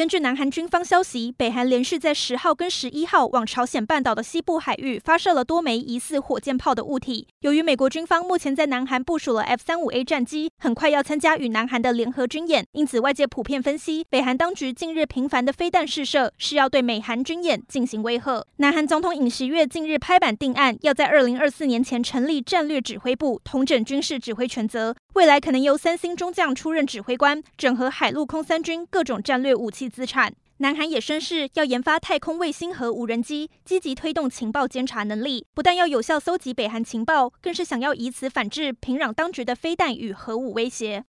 根据南韩军方消息，北韩连续在十号跟十一号往朝鲜半岛的西部海域发射了多枚疑似火箭炮的物体。由于美国军方目前在南韩部署了 F 三五 A 战机，很快要参加与南韩的联合军演，因此外界普遍分析，北韩当局近日频繁的飞弹试射是要对美韩军演进行威吓。南韩总统尹锡悦近日拍板定案，要在二零二四年前成立战略指挥部，统整军事指挥权责。未来可能由三星中将出任指挥官，整合海陆空三军各种战略武器资产。南韩也宣誓要研发太空卫星和无人机，积极推动情报监察能力。不但要有效搜集北韩情报，更是想要以此反制平壤当局的飞弹与核武威胁。